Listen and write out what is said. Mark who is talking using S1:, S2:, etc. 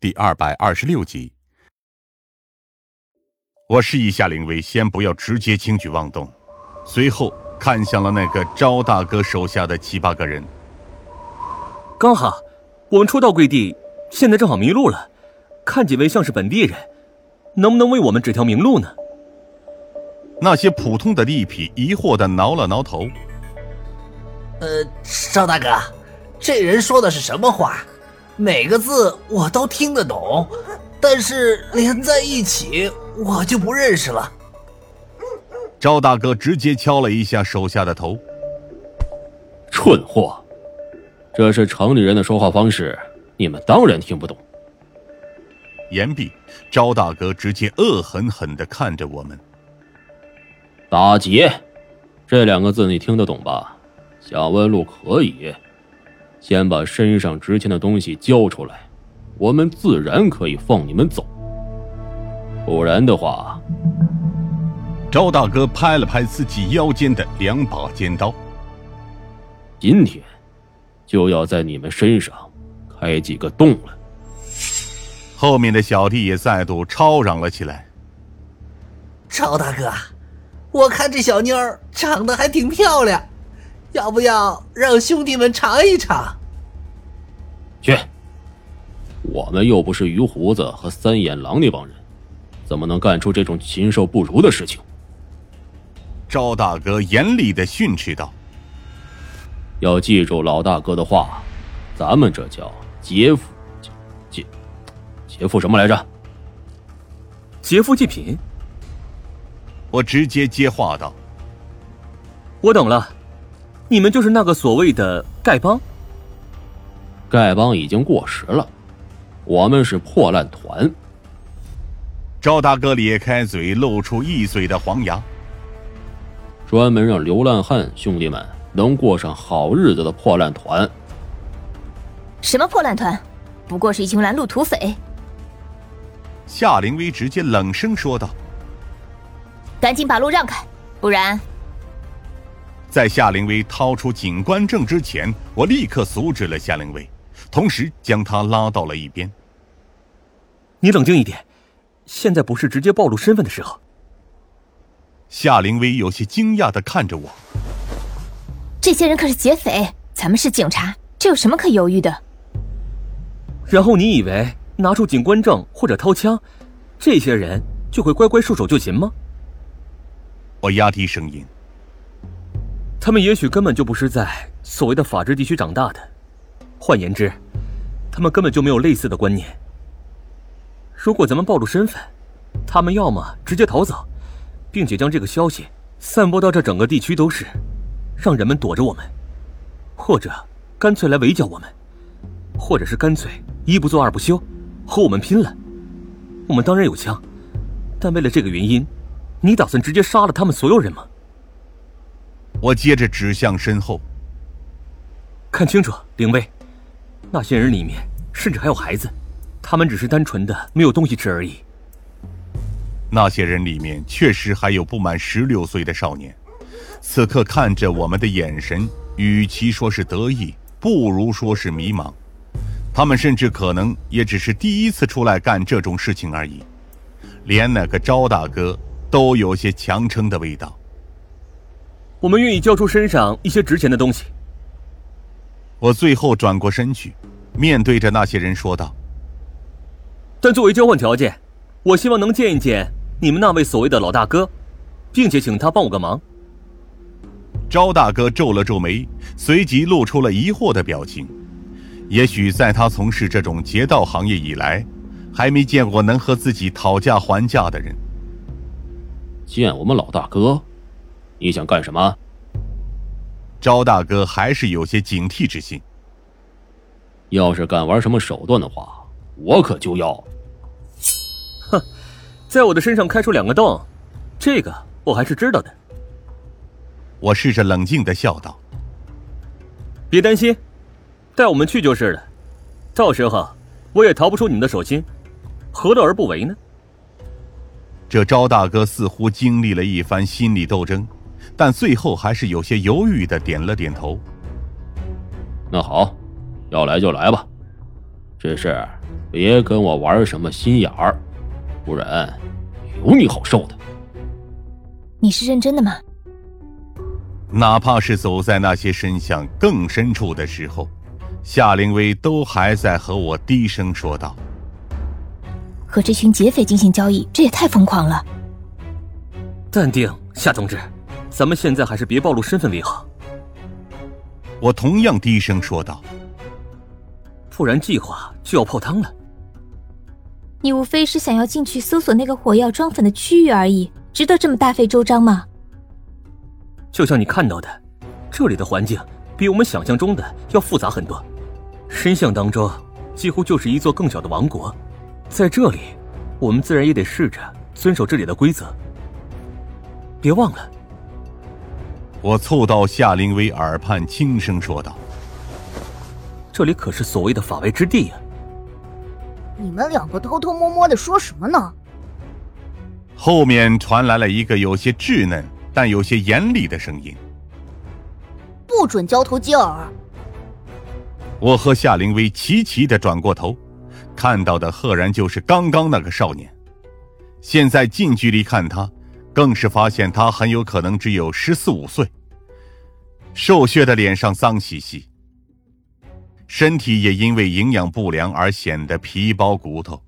S1: 第二百二十六集。我示意夏灵威先不要直接轻举妄动，随后看向了那个招大哥手下的七八个人。
S2: 刚好，我们初到贵地，现在正好迷路了，看几位像是本地人，能不能为我们指条明路呢？
S1: 那些普通的地痞疑惑的挠了挠头。
S3: 呃，赵大哥，这人说的是什么话？每个字我都听得懂，但是连在一起我就不认识了。
S1: 赵大哥直接敲了一下手下的头。
S4: 蠢货，这是城里人的说话方式，你们当然听不懂。
S1: 言毕，赵大哥直接恶狠狠的看着我们。
S4: 打劫，这两个字你听得懂吧？想问路可以，先把身上值钱的东西交出来，我们自然可以放你们走。不然的话，
S1: 赵大哥拍了拍自己腰间的两把尖刀，
S4: 今天就要在你们身上开几个洞了。
S1: 后面的小弟也再度吵嚷了起来：“
S3: 赵大哥！”我看这小妞长得还挺漂亮，要不要让兄弟们尝一尝？
S4: 去，我们又不是鱼胡子和三眼狼那帮人，怎么能干出这种禽兽不如的事情？
S1: 赵大哥严厉的训斥道：“
S4: 要记住老大哥的话，咱们这叫劫富劫劫富什么来着？
S2: 劫富济贫。”
S1: 我直接接话道：“
S2: 我懂了，你们就是那个所谓的丐帮。
S4: 丐帮已经过时了，我们是破烂团。”
S1: 赵大哥咧开嘴，露出一嘴的黄牙，
S4: 专门让流浪汉兄弟们能过上好日子的破烂团。
S5: 什么破烂团？不过是一群拦路土匪。
S1: 夏灵薇直接冷声说道。
S5: 赶紧把路让开，不然！
S1: 在夏灵薇掏出警官证之前，我立刻阻止了夏灵薇，同时将她拉到了一边。
S2: 你冷静一点，现在不是直接暴露身份的时候。
S1: 夏灵薇有些惊讶的看着我。
S5: 这些人可是劫匪，咱们是警察，这有什么可犹豫的？
S2: 然后你以为拿出警官证或者掏枪，这些人就会乖乖束手就擒吗？
S1: 我压低声音：“
S2: 他们也许根本就不是在所谓的法治地区长大的，换言之，他们根本就没有类似的观念。如果咱们暴露身份，他们要么直接逃走，并且将这个消息散播到这整个地区都是，让人们躲着我们；或者干脆来围剿我们，或者是干脆一不做二不休，和我们拼了。我们当然有枪，但为了这个原因。”你打算直接杀了他们所有人吗？
S1: 我接着指向身后，
S2: 看清楚，灵卫，那些人里面甚至还有孩子，他们只是单纯的没有东西吃而已。
S1: 那些人里面确实还有不满十六岁的少年，此刻看着我们的眼神，与其说是得意，不如说是迷茫。他们甚至可能也只是第一次出来干这种事情而已。连那个招大哥。都有些强撑的味道。
S2: 我们愿意交出身上一些值钱的东西。
S1: 我最后转过身去，面对着那些人说道：“
S2: 但作为交换条件，我希望能见一见你们那位所谓的老大哥，并且请他帮我个忙。”
S1: 赵大哥皱了皱眉，随即露出了疑惑的表情。也许在他从事这种劫道行业以来，还没见过能和自己讨价还价的人。
S4: 见我们老大哥，你想干什么？
S1: 赵大哥还是有些警惕之心。
S4: 要是敢玩什么手段的话，我可就要。
S2: 哼，在我的身上开出两个洞，这个我还是知道的。
S1: 我试着冷静的笑道：“
S2: 别担心，带我们去就是了。到时候我也逃不出你们的手心，何乐而不为呢？”
S1: 这招大哥似乎经历了一番心理斗争，但最后还是有些犹豫的点了点头。
S4: 那好，要来就来吧，只是别跟我玩什么心眼儿，不然有你好受的。
S5: 你是认真的吗？
S1: 哪怕是走在那些深巷更深处的时候，夏灵薇都还在和我低声说道：“
S5: 和这群劫匪进行交易，这也太疯狂了。”
S2: 淡定，夏同志，咱们现在还是别暴露身份为好。
S1: 我同样低声说道：“
S2: 不然计划就要泡汤了。”
S5: 你无非是想要进去搜索那个火药装粉的区域而已，值得这么大费周章吗？
S2: 就像你看到的，这里的环境比我们想象中的要复杂很多。深巷当中几乎就是一座更小的王国，在这里，我们自然也得试着遵守这里的规则。别忘了，
S1: 我凑到夏灵薇耳畔轻声说道：“
S2: 这里可是所谓的法外之地呀！”
S6: 你们两个偷偷摸摸的说什么呢？
S1: 后面传来了一个有些稚嫩。但有些严厉的声音，
S6: 不准交头接耳。
S1: 我和夏灵薇齐齐的转过头，看到的赫然就是刚刚那个少年。现在近距离看他，更是发现他很有可能只有十四五岁。瘦削的脸上脏兮兮，身体也因为营养不良而显得皮包骨头。